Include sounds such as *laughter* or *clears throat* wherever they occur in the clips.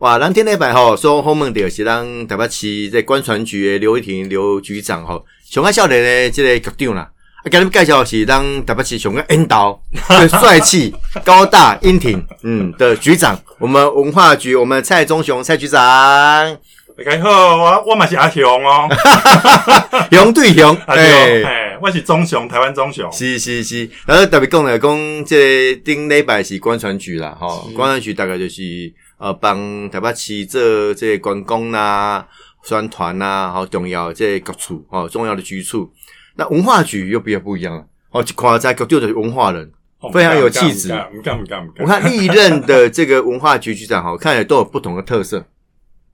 哇，咱天那摆吼，说后门的是咱台北市在观船局的刘一婷刘局长吼，上个少年的这个局长啦。啊，给你们介绍的是咱台北市上个引导、最 *laughs* 帅气、高大、英挺嗯的局长，我们文化局我们蔡忠雄蔡局长，大家好，我我嘛是阿雄哦，*laughs* 雄对雄，*laughs* 阿雄，哎，我是忠雄，台湾忠雄，是是是，然后特别讲来讲，这顶礼拜是观船局啦，吼，观船局大概就是呃帮台北市做这观光啦、宣传啦，好重要这各处哦，重要的局处。那文化局又比较不一样了，哦，夸在各地的文化人非常有气质。我看历任的这个文化局局长哈，看起来都有不同的特色。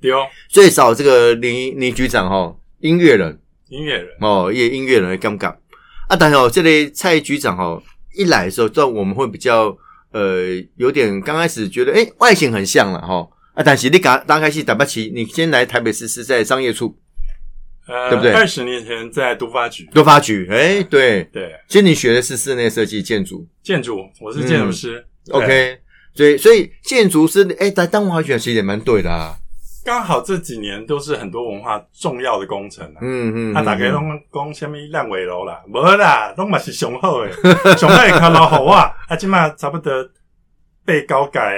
对哦，最少这个林林局长哈，音乐人，音乐人哦，也音乐人的尴尬。啊，当然哦，这类蔡局长哦一来的时候，这我们会比较呃有点刚开始觉得哎外形很像了哈啊，但是你刚刚开始打不起，你先来台北市是在商业处。呃，对不对？二十年前在都发局，都发局，哎，对对。其实你学的是室内设计建筑，建筑，我是建筑师。OK，所以所以建筑师，哎，但当文化局其实也蛮对的啊。刚好这几年都是很多文化重要的工程啊。嗯嗯。他大概拢讲什么烂尾楼啦，无啦，拢嘛是雄厚诶，雄厚看老好啊，啊，起码差不多被高改。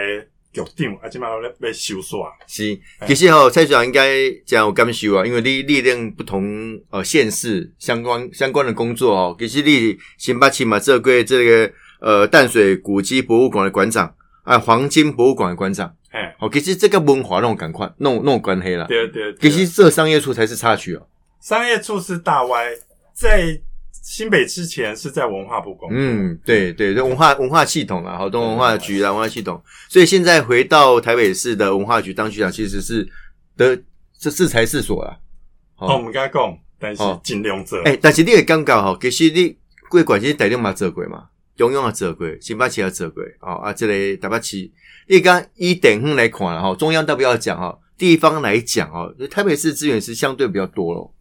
局长啊，即马咧要收煞。是，其实吼蔡局长应该讲有感受啊，因为你历练不同呃县市相关相关的工作哦。其实你新北市嘛，这个这个呃淡水古迹博物馆的馆长啊，黄金博物馆的馆长，哎，哦，其实这个文化那种赶快弄弄关黑了。对对。其实这商业处才是插曲哦。商业处是大歪在。新北之前是在文化部工作，嗯，对对，这文化文化系统啊，好多文化局啊，文化系统，所以现在回到台北市的文化局当局长，其实是的，是制裁事所啦。哦，我们跟他讲，但是尽量做。哎，但是你也刚刚哈，其实你贵管其实带动嘛做过嘛，永永啊做过，新北市也做过，哦啊，这里台北市，你刚以等方来看了哈，中央倒不要讲哈，地方来讲哈，台北市资源是相对比较多咯。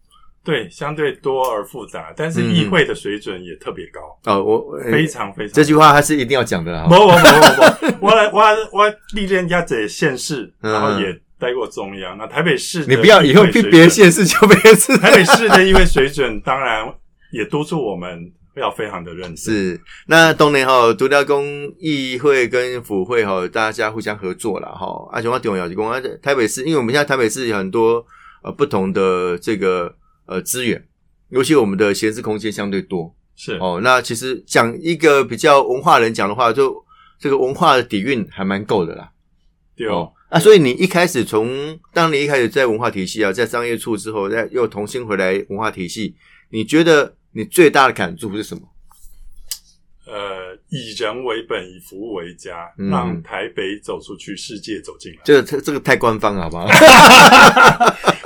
对，相对多而复杂，但是议会的水准也特别高哦。我非常非常这句话还是一定要讲的啦。不不不不不，我来我我历练家在县市，然后也待过中央。那台北市，你不要以后去别的县市就别市台北市的议会水准，当然也督促我们要非常的认真。是那东年哈独雕工议会跟府会哈，大家互相合作了哈。而且我重要就讲啊，台北市，因为我们现在台北市有很多呃不同的这个。呃，资源，尤其我们的闲置空间相对多，是哦。那其实讲一个比较文化人讲的话，就这个文化的底蕴还蛮够的啦。对哦，啊，所以你一开始从当你一开始在文化体系啊，在商业处之后，再又重新回来文化体系，你觉得你最大的感触是什么？呃，以人为本，以服务为家，让台北走出去，世界走进来。这个这个太官方了，好不好？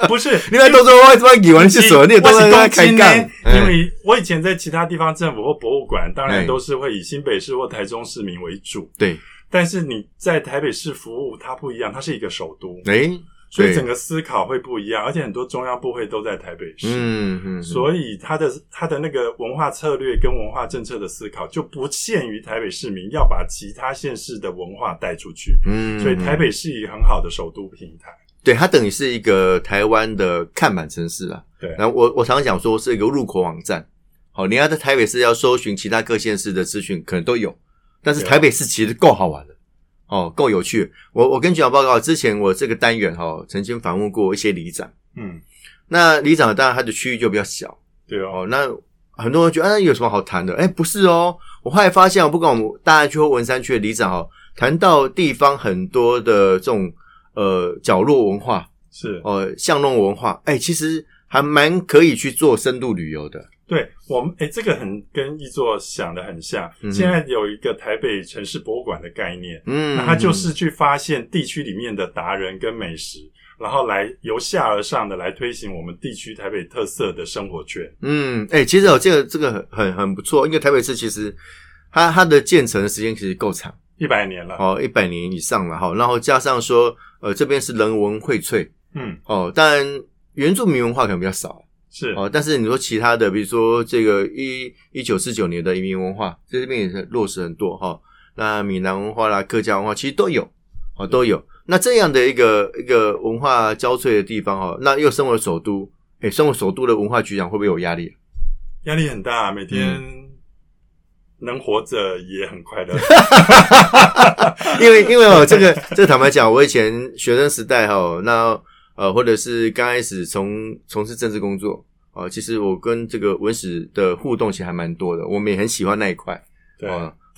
*laughs* 不是，另外都说我我语文是所，你也都在开干。因为我以前在其他地方政府或博物馆，当然都是会以新北市或台中市民为主。对，但是你在台北市服务，它不一样，它是一个首都。哎。所以整个思考会不一样，而且很多中央部会都在台北市，嗯嗯，所以他的他的那个文化策略跟文化政策的思考就不限于台北市民，要把其他县市的文化带出去，嗯，所以台北是一个很好的首都平台，对，它等于是一个台湾的看板城市啊，对，然后我我常常讲说是一个入口网站，好，你要在台北市要搜寻其他各县市的资讯，可能都有，但是台北市其实够好玩的。哦，够有趣。我我跟局长报告，之前我这个单元哈，曾经访问过一些里长。嗯，那里长当然他的区域就比较小。对哦。那很多人觉得，哎，有什么好谈的？哎，不是哦。我后来发现，不管我们大安区或文山区的里长哦，谈到地方很多的这种呃角落文化，是哦巷弄文化，哎，其实还蛮可以去做深度旅游的。对我们，哎，这个很跟一座想的很像。现在有一个台北城市博物馆的概念，嗯，那它就是去发现地区里面的达人跟美食，然后来由下而上的来推行我们地区台北特色的生活圈。嗯，哎，其实哦，这个这个很很很不错，因为台北市其实它它的建成的时间其实够长，一百年了，哦，一百年以上了哈。然后加上说，呃，这边是人文荟萃，嗯，哦，当然原住民文化可能比较少。是哦，但是你说其他的，比如说这个一一九四九年的移民文化，在这边也是落实很多哈。那闽南文化啦、客家文化其实都有，哦都有。那这样的一个一个文化交瘁的地方哦，那又身为首都，哎，身为首都的文化局长会不会有压力？压力很大，每天能活着也很快乐。*laughs* 因为因为哦，这个 *laughs* 这個坦白讲，我以前学生时代哈，那呃，或者是刚开始从从事政治工作啊，其实我跟这个文史的互动其实还蛮多的，我们也很喜欢那一块。对，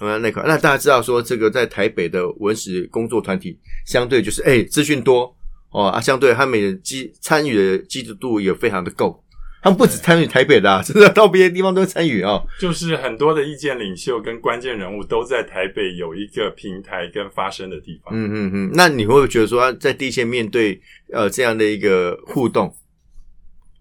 嗯，那块。那大家知道说，这个在台北的文史工作团体，相对就是哎，资讯多哦啊，相对他们的积参与的积极度也非常的够。他们不止参与台北的，*laughs* 真的到别的地方都参与啊。就是很多的意见领袖跟关键人物都在台北有一个平台跟发声的地方。嗯嗯嗯。那你会不会觉得说，在地线面对呃这样的一个互动，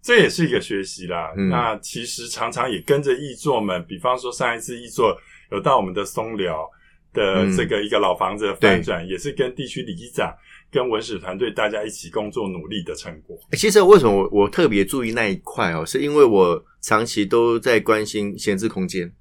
这也是一个学习啦。那其实常常也跟着译作们，比方说上一次译作有到我们的松寮的这个一个老房子的翻转，也是跟地区里长。跟文史团队大家一起工作努力的成果。其实为什么我我特别注意那一块哦，是因为我长期都在关心闲置空间。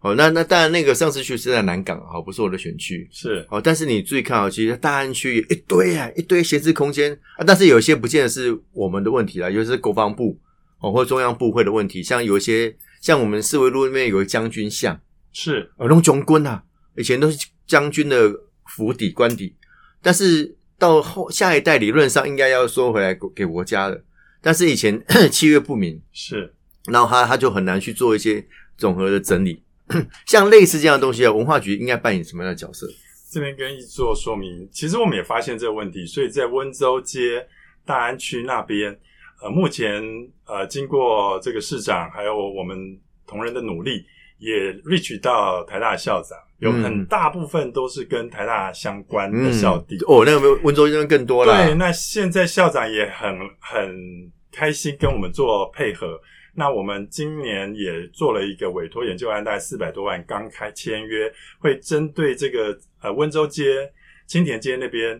哦，那那当然那个上次去是在南港，哦，不是我的选区。是哦，但是你注意看哦，其实大安区一堆啊，一堆闲置空间啊，但是有些不见得是我们的问题啦，尤其是国防部哦或中央部会的问题。像有一些像我们四维路那边有个将军像，是哦，龙炯军啊，以前都是将军的府邸官邸，但是。到后下一代理论上应该要收回来给国家的，但是以前 *coughs* 契约不明，是，然后他他就很难去做一些总和的整理。*coughs* 像类似这样的东西啊，文化局应该扮演什么样的角色？这边跟一做说明，其实我们也发现这个问题，所以在温州街大安区那边，呃，目前呃经过这个市长还有我们同仁的努力，也 reach 到台大校长。有很大部分都是跟台大相关的校地哦，那个温州这边更多了。对，那现在校长也很很开心跟我们做配合。那我们今年也做了一个委托研究案，大概四百多万，刚开签约，会针对这个呃温州街、青田街那边，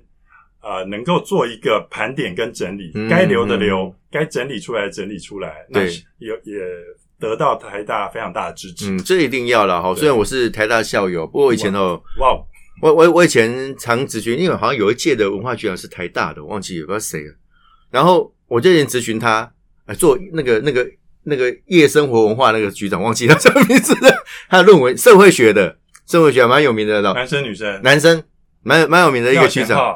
呃，能够做一个盘点跟整理，该留的留，该整理出来的整理出来。对，有也。得到台大非常大的支持，嗯，这一定要了哈。虽然我是台大校友，不过我以前哦，哇，我我我以前常咨询，因为好像有一届的文化局长是台大的，我忘记也不知道谁了。然后我就前咨询他，做那个那个那个夜生活文化那个局长，忘记他什么名字了。*laughs* 他的论文社会学的，社会学蛮有名的，男生女生，男生蛮蛮有名的一个局长。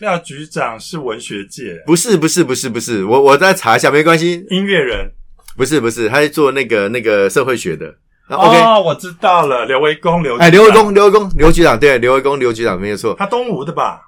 廖局长是文学界，不是不是不是不是，我我再查一下，没关系。音乐人。不是不是，他是做那个那个社会学的。哦，我知道了，刘维公刘哎，刘维公刘维公刘局长对，刘维公刘局长没有错。他东吴的吧？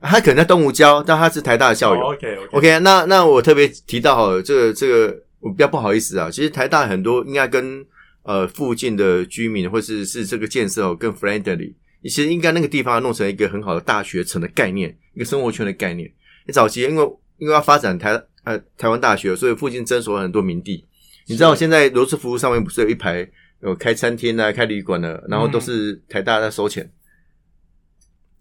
他可能在东吴教，但他是台大的校友。OK OK，那那我特别提到哈，这个这个我比较不好意思啊。其实台大很多应该跟呃附近的居民或是是这个建设哦更 friendly，其实应该那个地方弄成一个很好的大学城的概念，一个生活圈的概念。你早期因为因为要发展台。呃，台湾大学，所以附近征收了很多名地。你知道现在罗斯福上面不是有一排有开餐厅啊、开旅馆的，然后都是台大在收钱。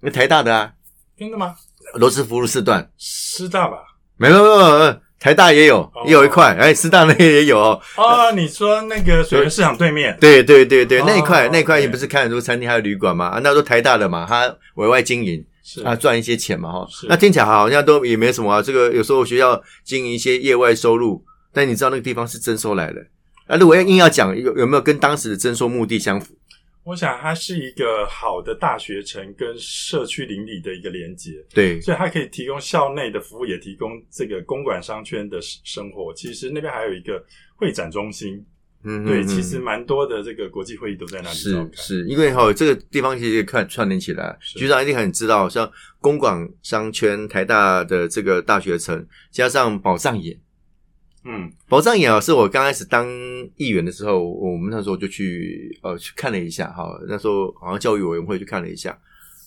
那台大的啊，真的吗？罗斯福路四段，师大吧？没有没有没有，台大也有，也有一块。哎，师大那也有哦。哦，你说那个水源市场对面？对对对对，那一块那一块，你不是开很多餐厅还有旅馆吗？啊，那都台大的嘛，他委外经营。啊，赚一些钱嘛，哈，那听起来好像都也没什么啊。这个有时候学校经营一些业外收入，但你知道那个地方是征收来的。那如果要硬要讲有有没有跟当时的征收目的相符？我想它是一个好的大学城跟社区邻里的一个连接，对，所以它可以提供校内的服务，也提供这个公馆商圈的生活。其实那边还有一个会展中心。嗯，对，其实蛮多的这个国际会议都在那里是是，因为哈这个地方其实看串联起来，局长一定很知道，像公广商圈、台大的这个大学城，加上宝藏岩，嗯，宝藏岩啊，是我刚开始当议员的时候，我们那时候就去呃去看了一下哈，那时候好像教育委员会去看了一下，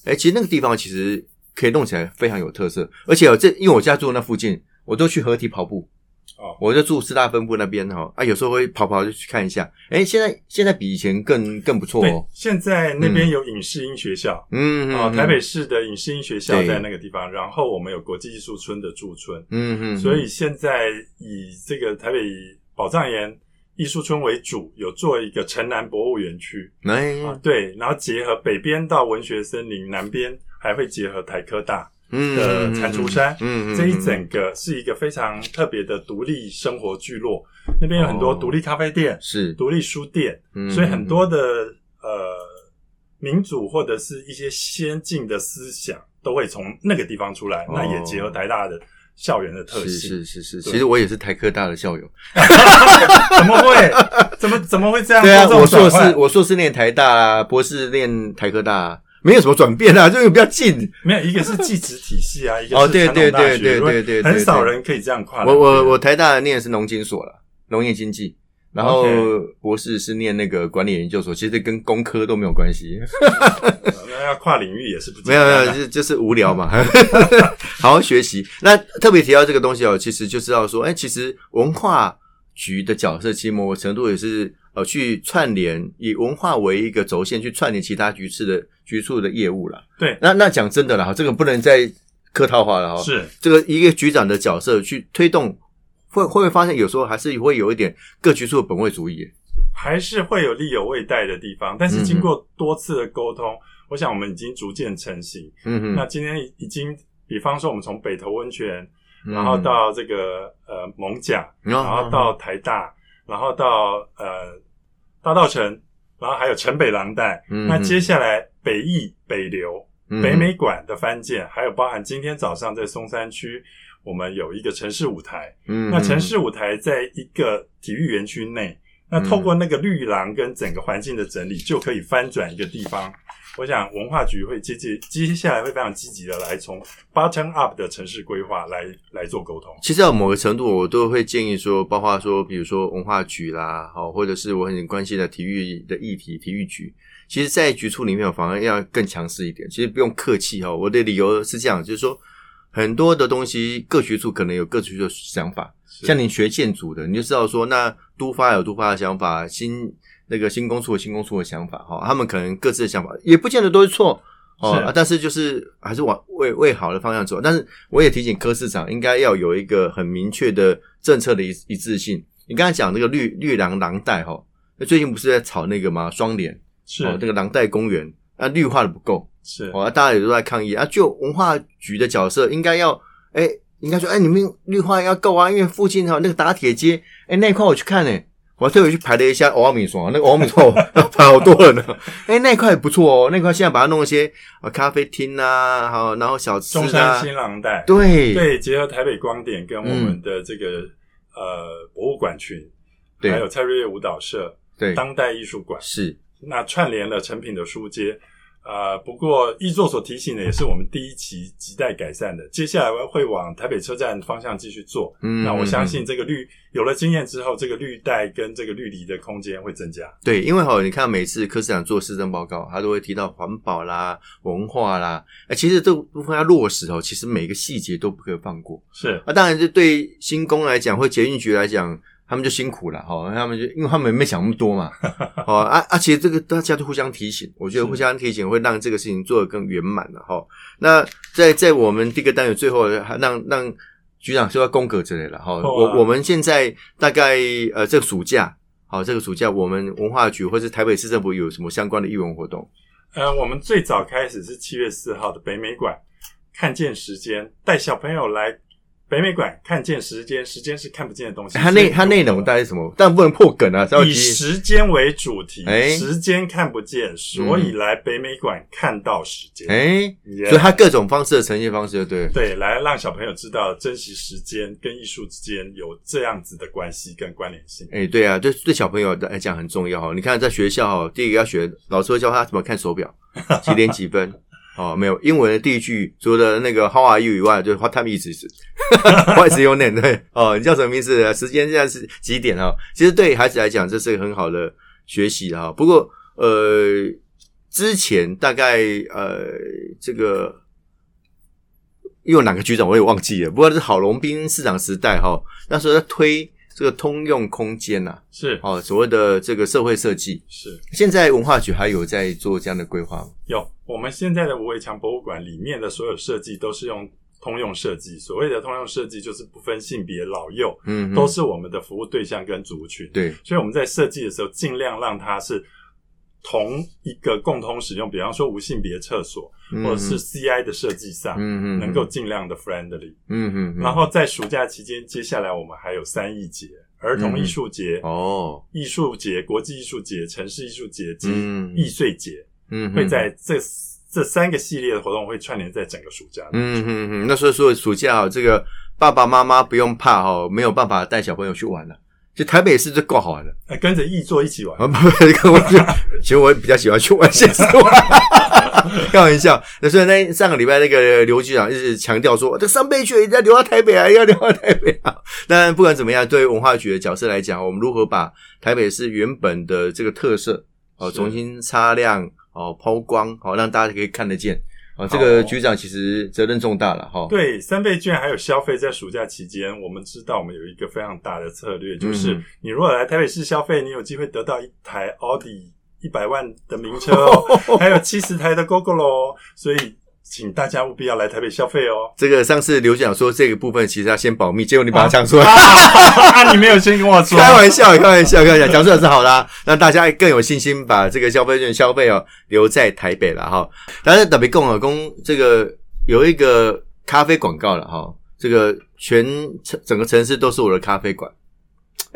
哎，其实那个地方其实可以弄起来非常有特色，而且这因为我家住那附近，我都去合体跑步。哦，我就住师大分部那边哈，啊，有时候会跑跑就去看一下。哎，现在现在比以前更更不错哦。现在那边有影视音学校，嗯，啊，台北市的影视音学校在那个地方，然后我们有国际艺术村的驻村，嗯嗯，所以现在以这个台北宝藏岩艺术村为主，有做一个城南博物园区，哎，对，然后结合北边到文学森林，南边还会结合台科大。的蟾蜍山，嗯，这一整个是一个非常特别的独立生活聚落，那边有很多独立咖啡店，是。独立书店，所以很多的呃民主或者是一些先进的思想都会从那个地方出来，那也结合台大的。校园的特性。是是是，其实我也是台科大的校友，*laughs* 怎么会？怎么怎么会这样？对啊，我硕士我硕士念台大，博士念台科大，没有什么转变啊，*laughs* 就是比较近。没有一个是技职体系啊，*laughs* 一个是传统大学，对对对，很少人可以这样跨。我我我台大念的是农经所了，农业经济。然后博士是念那个管理研究所，其实跟工科都没有关系。那 *laughs* 要跨领域也是不没有没有，就就是无聊嘛，好好学习。那特别提到这个东西哦，其实就知道说，哎，其实文化局的角色，其实某个程度也是呃去串联，以文化为一个轴线去串联其他局次的局处的业务了。对，那那讲真的了哈，这个不能再客套话了哈。是这个一个局长的角色去推动。会会不会发现有时候还是会有一点各局处的本位主义，还是会有力有未逮的地方。但是经过多次的沟通，我想我们已经逐渐成型。嗯嗯，那今天已经，比方说我们从北投温泉，然后到这个呃蒙甲，然后到台大，然后到呃大道城，然后还有城北廊带。那接下来北艺、北流、北美馆的翻建，还有包含今天早上在松山区。我们有一个城市舞台，嗯，那城市舞台在一个体育园区内，那透过那个绿廊跟整个环境的整理，就可以翻转一个地方。我想文化局会接接接下来会非常积极的来从 bottom up 的城市规划来来做沟通。其实到某个程度，我都会建议说，包括说，比如说文化局啦，好，或者是我很关心的体育的议题，体育局，其实，在局处里面反而要更强势一点。其实不用客气哈，我的理由是这样，就是说。很多的东西，各局处可能有各局处的想法。像你学建筑的，你就知道说，那都发有都发的想法，新那个新公处和新公处的想法，哈，他们可能各自的想法也不见得都是错哦。但是就是还是往为为好的方向走。但是我也提醒柯市长，应该要有一个很明确的政策的一一致性。你刚才讲那个绿绿廊廊带哈，那最近不是在炒那个吗？双联是这个廊带公园，啊，绿化的不够。是，哦，大家也都在抗议啊。就文化局的角色，应该要，哎，应该说，哎，你们绿化要够啊，因为附近哈那个打铁街，哎，那块我去看呢，我特别去排了一下欧米爽，那个欧米爽 *laughs* 排好多人呢。哎，那块不错哦，那块现在把它弄一些啊咖啡厅啊，好，然后小吃啊。中山新廊带，对对，结合台北光点跟我们的这个呃博物馆群，还有蔡瑞月舞蹈社，对，当代艺术馆是，那串联了成品的书街。呃，不过易座所提醒的也是我们第一期亟待改善的，接下来会往台北车站方向继续做。嗯，那我相信这个绿有了经验之后，这个绿带跟这个绿篱的空间会增加。对，因为哈，你看每次柯市长做市政报告，他都会提到环保啦、文化啦，哎，其实这部分要落实哦，其实每个细节都不可以放过。是啊，当然，这对新工来讲，或捷运局来讲。他们就辛苦了，哈，他们就因为他们没想那么多嘛，*laughs* 哦，啊啊，其实这个大家都互相提醒，我觉得互相提醒会让这个事情做得更圆满了，哈。那在在我们第一个单元最后，还让让局长说下功格之类的，哈。我我们现在大概呃，这个暑假，好，这个暑假我们文化局或是台北市政府有什么相关的艺文活动？呃，我们最早开始是七月四号的北美馆，看见时间，带小朋友来。北美馆看见时间，时间是看不见的东西。它内它内容大概是什么？但不能破梗啊！以时间为主题，时间看不见，所以来北美馆看到时间。哎，所以它各种方式的呈现方式，对对，来让小朋友知道珍惜时间跟艺术之间有这样子的关系跟关联性。哎，对啊，对对小朋友来讲很重要哈。你看在学校，第一个要学，老师会教他怎么看手表，几点几分。哦，没有英文的第一句，除了那个 How are you 以外，就是 What time is it”？What's *laughs* your name？对，哦，你叫什么名字？时间现在是几点啊？其实对孩子来讲，这是一个很好的学习哈。不过，呃，之前大概呃，这个又哪个局长我也忘记了。不过是郝龙斌市长时代哈，那时候在推。这个通用空间呐，是哦，所谓的这个社会设计是。现在文化局还有在做这样的规划吗？有，我们现在的五围墙博物馆里面的所有设计都是用通用设计。所谓的通用设计，就是不分性别老幼，嗯，都是我们的服务对象跟族群。对，所以我们在设计的时候，尽量让它是同一个共同使用，比方说无性别厕所，或者是 CI 的设计上，嗯嗯能够尽量的 friendly。嗯嗯。然后在暑假期间，接下来我们还有三艺节、儿童艺术节、哦，艺术节、国际艺术节、城市艺术节及易碎节，嗯，会在这这三个系列的活动会串联在整个暑假。嗯嗯嗯。那所以说暑假这个爸爸妈妈不用怕哦，没有办法带小朋友去玩了。就台北市就够好玩了，哎，跟着易座一起玩。不不，跟我 *laughs* 其实我比较喜欢去玩现实玩，*laughs* 开玩笑。那所以那上个礼拜那个刘局长一直强调说，这三倍券要留到台北啊，要留到台北啊。*laughs* 但不管怎么样，对文化局的角色来讲，我们如何把台北市原本的这个特色哦重新擦亮哦抛光，好让大家可以看得见。啊，这个局长其实责任重大了哈。对，三倍券还有消费，在暑假期间，我们知道我们有一个非常大的策略，就是你如果来台北市消费，你有机会得到一台奥迪一百万的名车，哦 *laughs* 还有七十台的 GoGo 所以。请大家务必要来台北消费哦。这个上次刘局长说这个部分其实要先保密，结果你把它讲出来，啊，*laughs* 你没有先跟我说。开玩笑，开玩笑，开玩笑，讲出来是好啦，让大家更有信心把这个消费券消费哦留在台北了哈。但是特别共和公这个有一个咖啡广告了哈，这个全城整个城市都是我的咖啡馆。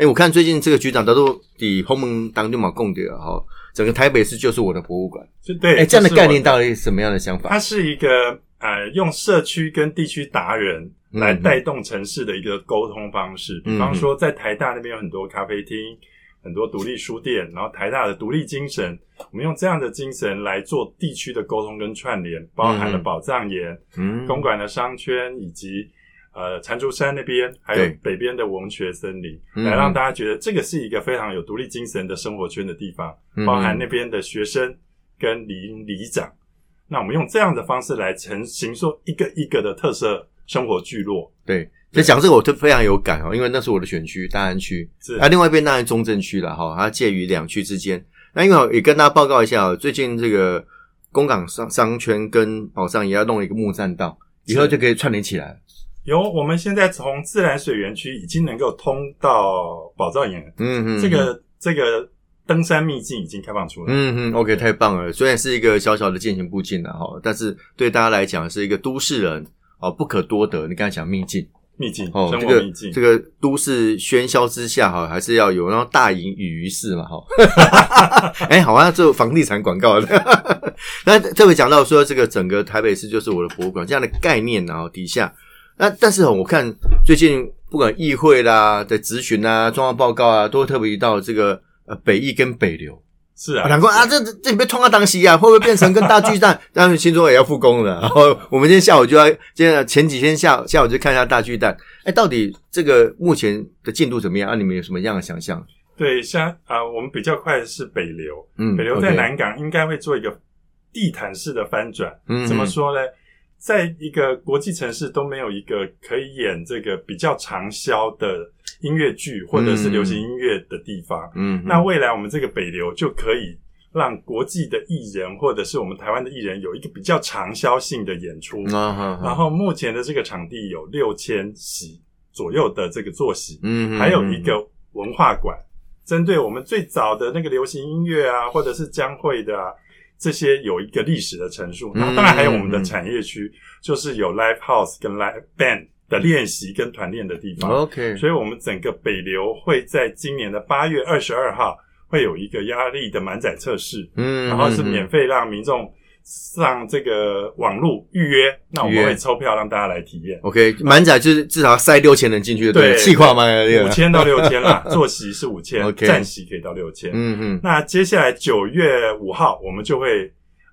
哎，我看最近这个局长都都以鸿门当就嘛供的哈。整个台北市就是我的博物馆，就对，哎，这样的概念到底什么样的想法？它是一个呃，用社区跟地区达人来带动城市的一个沟通方式。比方说，在台大那边有很多咖啡厅，很多独立书店，然后台大的独立精神，我们用这样的精神来做地区的沟通跟串联，包含了宝藏岩、公馆的商圈以及。呃，蟾蜍山那边还有北边的文学森林，来让大家觉得这个是一个非常有独立精神的生活圈的地方，包含那边的学生跟里里长。那我们用这样的方式来成形说一个一个的特色生活聚落。对，所以讲这个我就非常有感哦，因为那是我的选区大安区，是啊，另外一边当然中正区了哈，它介于两区之间。那因为也跟大家报告一下，最近这个公港商商圈跟宝藏也要弄一个木栈道，以后就可以串联起来。有，我们现在从自然水园区已经能够通到宝藏岩，嗯嗯，这个这个登山秘境已经开放出来，嗯嗯，OK，太棒了。虽然是一个小小的践行步径了哈，但是对大家来讲是一个都市人哦不可多得。你刚才讲秘境，秘境哦，这个这个都市喧嚣之下哈，还是要有那种大隐于市嘛哈。*laughs* 哎，好像做房地产广告的。*laughs* 那特别讲到说，这个整个台北市就是我的博物馆这样的概念，然后底下。那但是我看最近不管议会啦的咨询啊、状况报告啊，都特别提到这个呃北翼跟北流是啊，难怪啊，这这里被冲到当西啊，会不会变成跟大巨蛋？让新中也要复工了。然后我们今天下午就要，今天前几天下下午就看一下大巨蛋。哎，到底这个目前的进度怎么样？啊，你们有什么样的想象？对，像啊，我们比较快的是北流，嗯，北流在南港应该会做一个地毯式的翻转。嗯，怎么说呢？在一个国际城市都没有一个可以演这个比较长销的音乐剧或者是流行音乐的地方，嗯，那未来我们这个北流就可以让国际的艺人或者是我们台湾的艺人有一个比较长销性的演出，然后目前的这个场地有六千席左右的这个坐席，嗯，还有一个文化馆，针对我们最早的那个流行音乐啊，或者是将会的啊。这些有一个历史的陈述，那当然还有我们的产业区，就是有 live house 跟 live band 的练习跟团练的地方。OK，所以我们整个北流会在今年的八月二十二号会有一个压力的满载测试，嗯，然后是免费让民众。上这个网络预约，那我们会抽票让大家来体验。OK，满载就是至少塞六千人进去，对，气化吗？五千到六千啦，*laughs* 坐席是五千，站席可以到六千。嗯嗯。那接下来九月五号，我们就会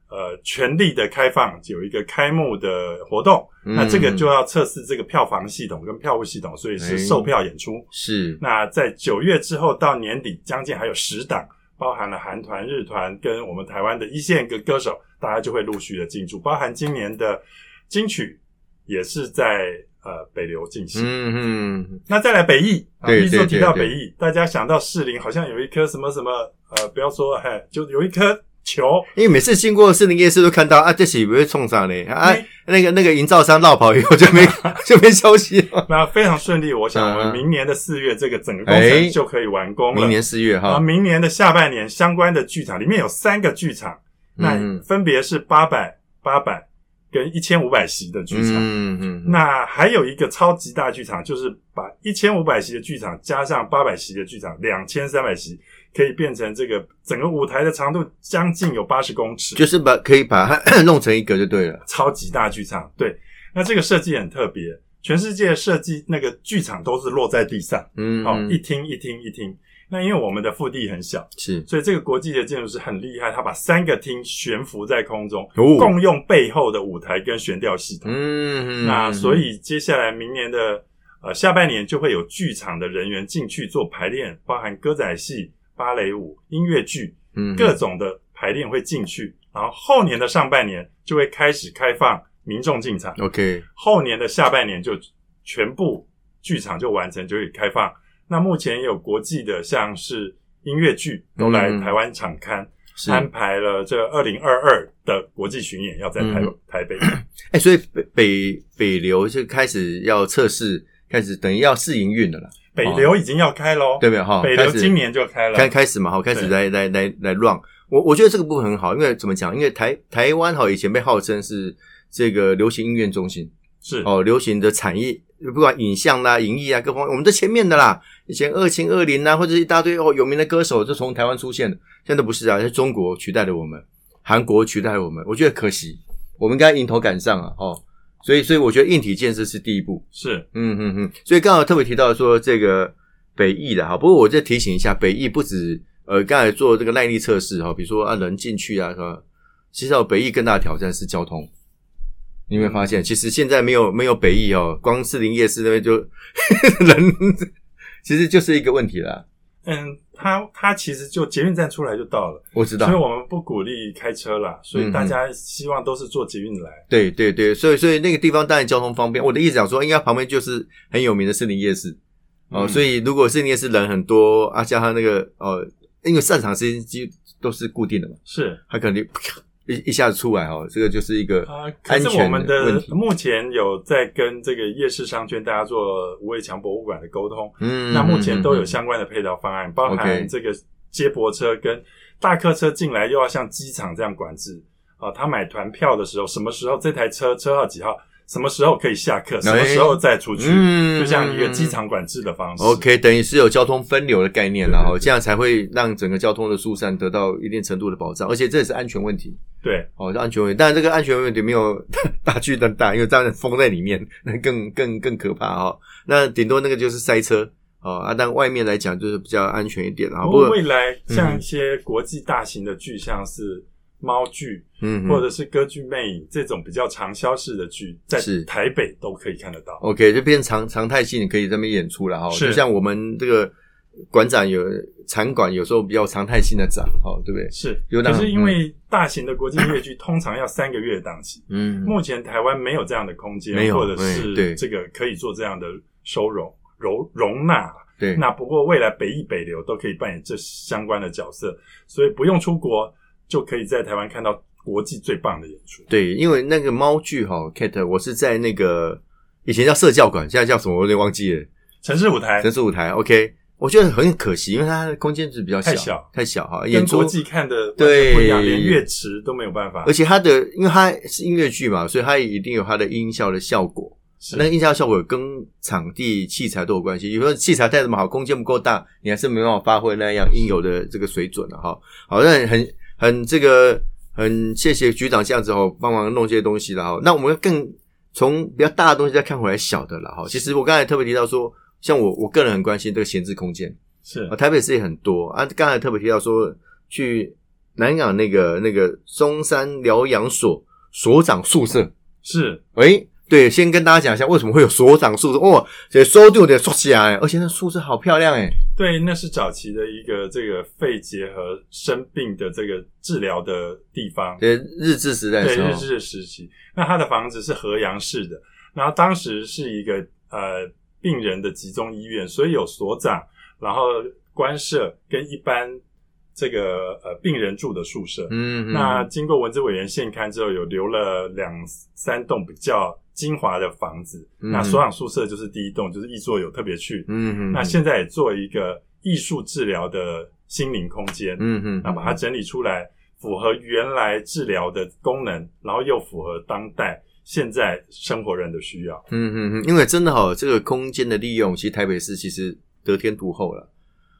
呃全力的开放，有一个开幕的活动。那这个就要测试这个票房系统跟票务系统，所以是售票演出。是。那在九月之后到年底，将近还有十档。包含了韩团、日团跟我们台湾的一线歌歌手，大家就会陆续的进驻。包含今年的金曲也是在呃北流进行。嗯嗯。那再来北艺，啊，一说。提到北艺，大家想到士林好像有一颗什么什么呃，不要说，嘿，就有一颗球，因为每次经过士林夜市都看到啊，这是不会冲上嘞啊，那个那个营造商绕跑以后就没 *laughs* 就没消息了。*laughs* 那非常顺利，我想我们明年的四月这个整个工程就可以完工了。明年四月哈，明年的下半年相关的剧场里面有三个剧场，那分别是八百八百跟一千五百席的剧场。嗯嗯，那还有一个超级大剧场，就是把一千五百席的剧场加上八百席的剧场，两千三百席。可以变成这个整个舞台的长度将近有八十公尺，就是把可以把它弄成一个就对了，超级大剧场。对，那这个设计很特别，全世界设计那个剧场都是落在地上，嗯，好，一厅一厅一厅。那因为我们的腹地很小，是，所以这个国际的建筑师很厉害，他把三个厅悬浮在空中，共用背后的舞台跟悬吊系统。嗯，那所以接下来明年的呃下半年就会有剧场的人员进去做排练，包含歌仔戏。芭蕾舞、音乐剧，嗯，各种的排练会进去，然后后年的上半年就会开始开放民众进场。OK，后年的下半年就全部剧场就完成，就可以开放。那目前也有国际的，像是音乐剧都来台湾场刊，安排了这二零二二的国际巡演，要在台台北。哎，所以北北北流就开始要测试，开始等于要试营运的了。北流已经要开喽，对不对？哈，北流今年就开了，开开始嘛，好，开始来来来来 run。我我觉得这个部分很好，因为怎么讲？因为台台湾哈以前被号称是这个流行音乐中心，是哦，流行的产业，不管影像啦、影艺啊，各方面，我们在前面的啦。以前二秦二零啊，或者一大堆哦有名的歌手就从台湾出现的，现在不是啊，是中国取代了我们，韩国取代了我们。我觉得可惜，我们应该迎头赶上啊，哦。所以所以我觉得硬体建设是第一步，是嗯嗯嗯。所以刚好特别提到说这个。北翼的哈，不过我再提醒一下，北翼不止呃，刚才做这个耐力测试哈，比如说啊人进去啊，是吧？其实北翼更大的挑战是交通。你有没有发现，其实现在没有没有北翼哦，光士林夜市那边就 *laughs* 人，*laughs* 其实就是一个问题了。嗯，他他其实就捷运站出来就到了，我知道，所以我们不鼓励开车了，所以大家希望都是坐捷运来。对对对，所以所以那个地方当然交通方便。我的意思讲说，应该旁边就是很有名的森林夜市。哦，所以如果是你也是人很多啊，加上那个哦，因为散场时间几都是固定的嘛，是，他肯定一一下子出来哦，这个就是一个安全我们的目前有在跟这个夜市商圈大家做无畏强博物馆的沟通，嗯，那目前都有相关的配套方案，包含这个接驳车跟大客车进来又要像机场这样管制。啊，他买团票的时候，什么时候这台车车号几号？什么时候可以下课？什么时候再出去？就像一个机场管制的方式。OK，等于是有交通分流的概念了哈，这样才会让整个交通的疏散得到一定程度的保障，而且这也是安全问题。对，哦，是安全问题。但是这个安全问题没有 *laughs* 大巨蛋大，因为这样封在里面，那 *laughs* 更更更可怕哈。那顶多那个就是塞车哦啊，但外面来讲就是比较安全一点啊。不过未来像一些国际大型的巨，像是。猫剧，嗯，或者是歌剧魅影这种比较长销式的剧，在台北都可以看得到。OK，就变常常态性可以这么演出了哈。就像我们这个馆长有场馆，有时候比较常态性的展，哦，对不对？是。可是因为大型的国际音乐剧通常要三个月档期，嗯，目前台湾没有这样的空间，或者是这个可以做这样的收容容容纳。对。那不过未来北艺北流都可以扮演这相关的角色，所以不用出国。就可以在台湾看到国际最棒的演出。对，因为那个猫剧哈，Cat，我是在那个以前叫社教馆，现在叫什么我有点忘记了。城市舞台，城市舞台，OK，我觉得很可惜，因为它的空间是比较小，太小哈。跟国际看的对不一样，连乐池都没有办法。而且它的，因为它是音乐剧嘛，所以它一定有它的音效的效果。那音效效果跟场地器材都有关系。有时候器材再怎么好，空间不够大，你还是没办法发挥那样应有的这个水准的哈。好，那很。很这个很谢谢局长这样子哦，帮忙弄这些东西了哈。那我们更从比较大的东西再看回来小的了哈。其实我刚才特别提到说，像我我个人很关心这个闲置空间，是啊，台北市也很多啊。刚才特别提到说，去南港那个那个中山疗养所所长宿舍是喂。对，先跟大家讲一下为什么会有所长宿舍哦，这收度有点缩起来，而且那宿舍好漂亮哎。对，那是早期的一个这个肺结核生病的这个治疗的地方。对，日治时代。对，日治时期。那他的房子是河阳市的，然后当时是一个呃病人的集中医院，所以有所长，然后官舍跟一般。这个呃病人住的宿舍。嗯，那经过文资委员现刊之后，有留了两三栋比较精华的房子。那所长宿舍就是第一栋，就是易座有特别去。嗯嗯，那现在也做一个艺术治疗的心灵空间。嗯嗯，那把它整理出来，符合原来治疗的功能，然后又符合当代现在生活人的需要。嗯嗯嗯，因为真的哈，这个空间的利用，其实台北市其实得天独厚了。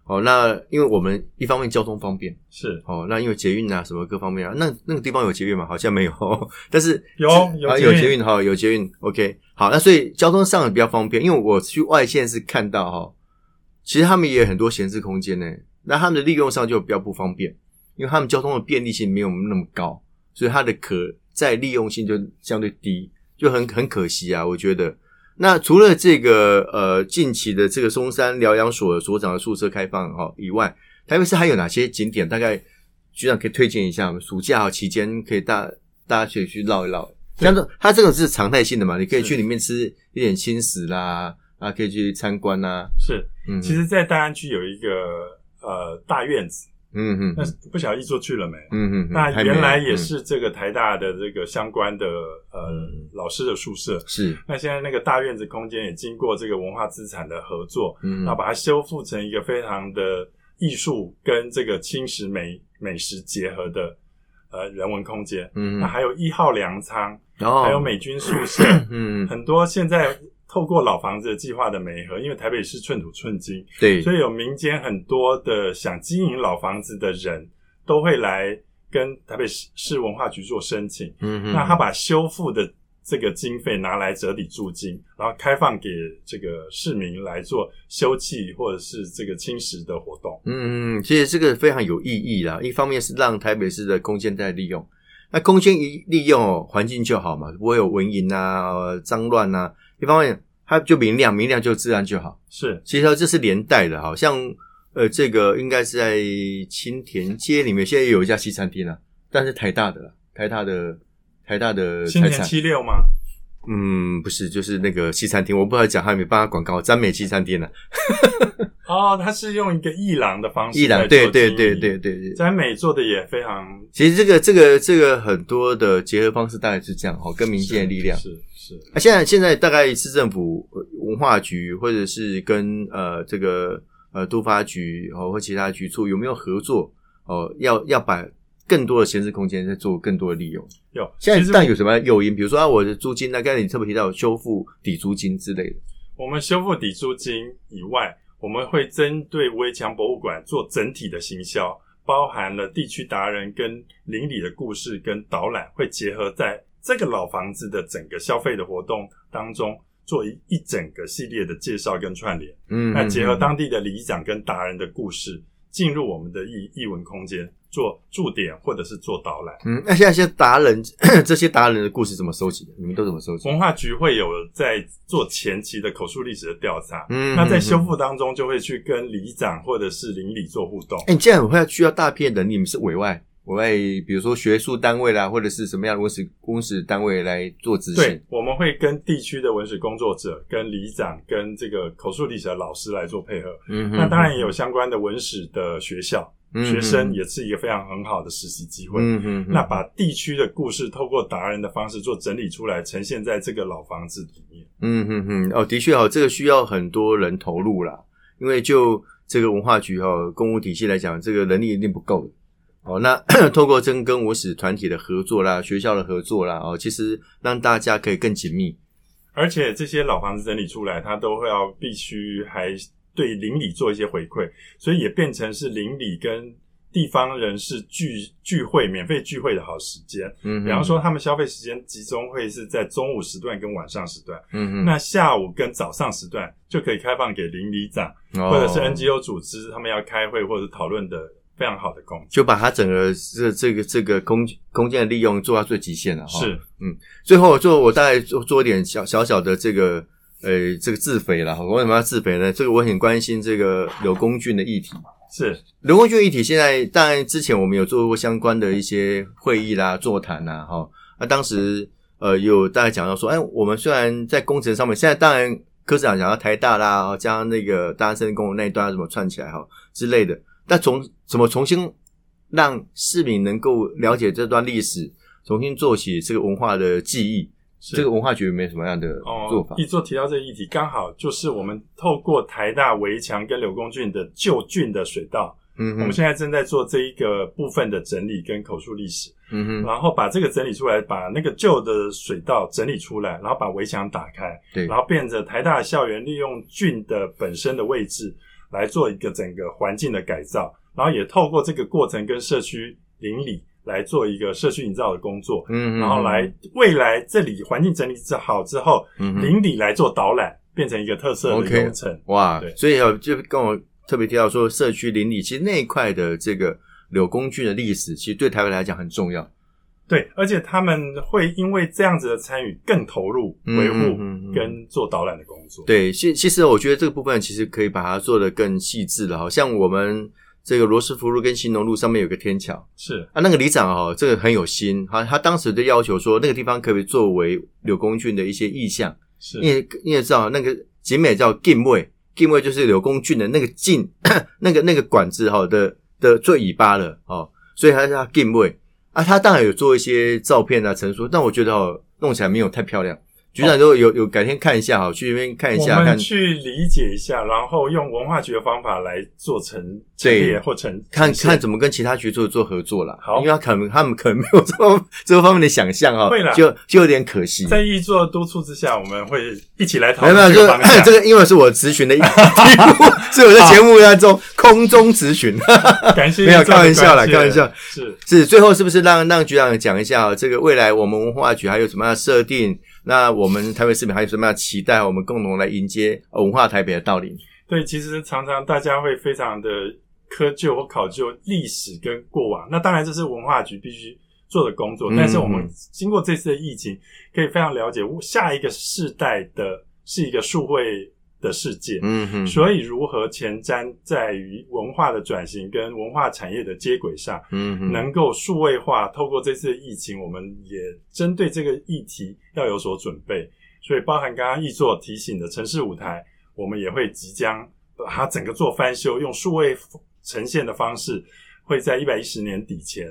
哦，那因为我们一方面交通方便是哦，那因为捷运啊什么各方面啊，那那个地方有捷运吗？好像没有，*laughs* 但是有有有捷运哈，有捷运。OK，好，那所以交通上比较方便。因为我去外县是看到哈，其实他们也有很多闲置空间呢，那他们的利用上就比较不方便，因为他们交通的便利性没有那么高，所以它的可再利用性就相对低，就很很可惜啊，我觉得。那除了这个呃近期的这个松山疗养所所长的宿舍开放哈以外，台北市还有哪些景点？大概局长可以推荐一下暑假期间可以大大家可以去绕一绕。像这它这个是常态性的嘛？你可以去里面吃一点轻食啦，啊，可以去参观呐。是，嗯，其实，在大安区有一个呃大院子。嗯嗯，那不晓得一座去了没？嗯嗯，那原来也是这个台大的这个相关的呃老师的宿舍。是，那现在那个大院子空间也经过这个文化资产的合作，嗯，那把它修复成一个非常的艺术跟这个轻食美美食结合的呃人文空间。嗯，那还有一号粮仓，然后还有美军宿舍，*coughs* 嗯，很多现在。透过老房子的计划的美合，因为台北市寸土寸金，对，所以有民间很多的想经营老房子的人都会来跟台北市市文化局做申请。嗯哼，那他把修复的这个经费拿来折抵租金，然后开放给这个市民来做修葺或者是这个轻食的活动。嗯嗯，其实这个非常有意义啦。一方面是让台北市的空间在利用，那空间一利用，环境就好嘛，不会有蚊蝇啊、脏乱啊。一方面，它就明亮，明亮就自然就好。是，其实这是连带的，好像呃，这个应该是在青田街里面，现在有一家西餐厅了，但是台大的了，台大的台大的青田七六吗？嗯，不是，就是那个西餐厅，我不知道讲还有没有帮他广告，詹美西餐厅呢？*laughs* 哦，他是用一个艺廊的方式，艺廊，对对对对对对，詹美做的也非常。其实这个这个这个很多的结合方式大概是这样哦，跟民间的力量是。啊，现在现在大概市政府文化局或者是跟呃这个呃都发局哦或其他局处有没有合作哦？要要把更多的闲置空间再做更多的利用。有，现在但有什么诱因？比如说啊，我的租金那？刚才你特别提到修复抵租金之类的。我们修复抵租金以外，我们会针对围墙博物馆做整体的行销，包含了地区达人跟邻里的故事跟导览，会结合在。这个老房子的整个消费的活动当中，做一一整个系列的介绍跟串联，嗯，那结合当地的里长跟达人的故事，进入我们的艺艺文空间做驻点或者是做导览。嗯，那现在些达人 *clears throat* 这些达人的故事怎么收集的？你们都怎么收集？文化局会有在做前期的口述历史的调查，嗯，那在修复当中就会去跟里长或者是邻里做互动。哎，这样会需要大片人，你们是委外。我会比如说学术单位啦，或者是什么样的文史公史单位来做执行。对，我们会跟地区的文史工作者、跟里长、跟这个口述历史的老师来做配合。嗯，那当然也有相关的文史的学校学生，也是一个非常很好的实习机会。嗯嗯，那把地区的故事透过达人的方式做整理出来，呈现在这个老房子里面。嗯嗯嗯，哦，的确哦，这个需要很多人投入啦，因为就这个文化局哈公务体系来讲，这个能力一定不够。哦，那 *clears throat* 透过真跟我史团体的合作啦，学校的合作啦，哦，其实让大家可以更紧密。而且这些老房子整理出来，它都会要必须还对邻里做一些回馈，所以也变成是邻里跟地方人士聚聚会、免费聚会的好时间。嗯，比方说他们消费时间集中会是在中午时段跟晚上时段。嗯嗯，那下午跟早上时段就可以开放给邻里长或者是 NGO 组织，他们要开会或者讨论的。非常好的空间，就把它整个这这个这个空空间的利用做到最极限了哈。是，嗯，最后做我大概做做一点小小小的这个呃这个自肥了。我为什么要自肥呢？这个我很关心这个柳公俊的议题。是柳公俊议题，现在当然之前我们有做过相关的一些会议啦、座谈啦，哈。那当时呃有大概讲到说，哎，我们虽然在工程上面，现在当然科长讲到台大啦，加上那个大安森公路那一段怎么串起来哈之类的。那从怎么重新让市民能够了解这段历史，重新做起这个文化的记忆。这个文化局有没有什么样的做法？一做提到这个议题，刚好就是我们透过台大围墙跟柳公郡的旧郡的水道，嗯，我们现在正在做这一个部分的整理跟口述历史，嗯哼，然后把这个整理出来，把那个旧的水道整理出来，然后把围墙打开，对，然后变着台大校园利用郡的本身的位置来做一个整个环境的改造，然后也透过这个过程跟社区邻里。来做一个社区营造的工作，嗯，然后来未来这里环境整理之好之后，邻里来做导览，变成一个特色的流程。哇，所以就跟我特别提到说，社区邻里其实那一块的这个柳工具的历史，其实对台湾来讲很重要。对，而且他们会因为这样子的参与，更投入维护跟做导览的工作。对，其其实我觉得这个部分其实可以把它做得更细致了，好像我们。这个罗斯福路跟新农路上面有个天桥，是。啊，那个里长哦，这个很有心，他他当时就要求说，那个地方可以作为柳公郡的一些意象，是，因为你也知道，那个景美叫禁位，禁位就是柳公郡的那个禁，*coughs* 那个那个管子哈的的最尾巴了哦，所以他叫禁位啊，他当然有做一些照片啊陈述，但我觉得哦，弄起来没有太漂亮。局长都有有改天看一下哈，去那边看一下，看去理解一下，然后用文化局的方法来做成列或成看看怎么跟其他局做做合作了。好，因为他可能他们可能没有这 *laughs* 这个方面的想象哈，会了就就有点可惜。在易做督促之下，我们会一起来讨论这个方向。这个因为是我咨询的 *laughs* 题目，是我在节目当中空中咨询。*laughs* 感谢，没有开玩笑啦，开玩笑是是。最后是不是让让局长讲一下这个未来我们文化局还有什么样的设定？那我们台北市民还有什么样期待？我们共同来迎接文化台北的到临。对，其实常常大家会非常的苛究或考究历史跟过往。那当然这是文化局必须做的工作。但是我们经过这次的疫情，可以非常了解下一个世代的是一个数位。的世界，嗯哼，所以如何前瞻在于文化的转型跟文化产业的接轨上，嗯哼，能够数位化。透过这次疫情，我们也针对这个议题要有所准备。所以，包含刚刚易作提醒的城市舞台，我们也会即将把它整个做翻修，用数位呈现的方式，会在一百一十年底前，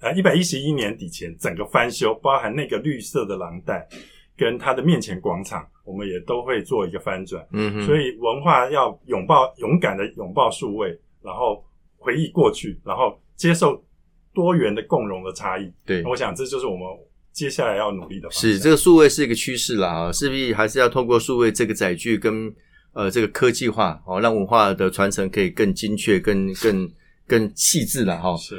呃，一百一十一年底前整个翻修，包含那个绿色的廊带。跟他的面前广场，我们也都会做一个翻转。嗯哼，所以文化要拥抱勇敢的拥抱数位，然后回忆过去，然后接受多元的共融的差异。对，我想这就是我们接下来要努力的。是这个数位是一个趋势啦，啊，势必还是要通过数位这个载具跟呃这个科技化，哦，让文化的传承可以更精确、更更更细致了哈。是。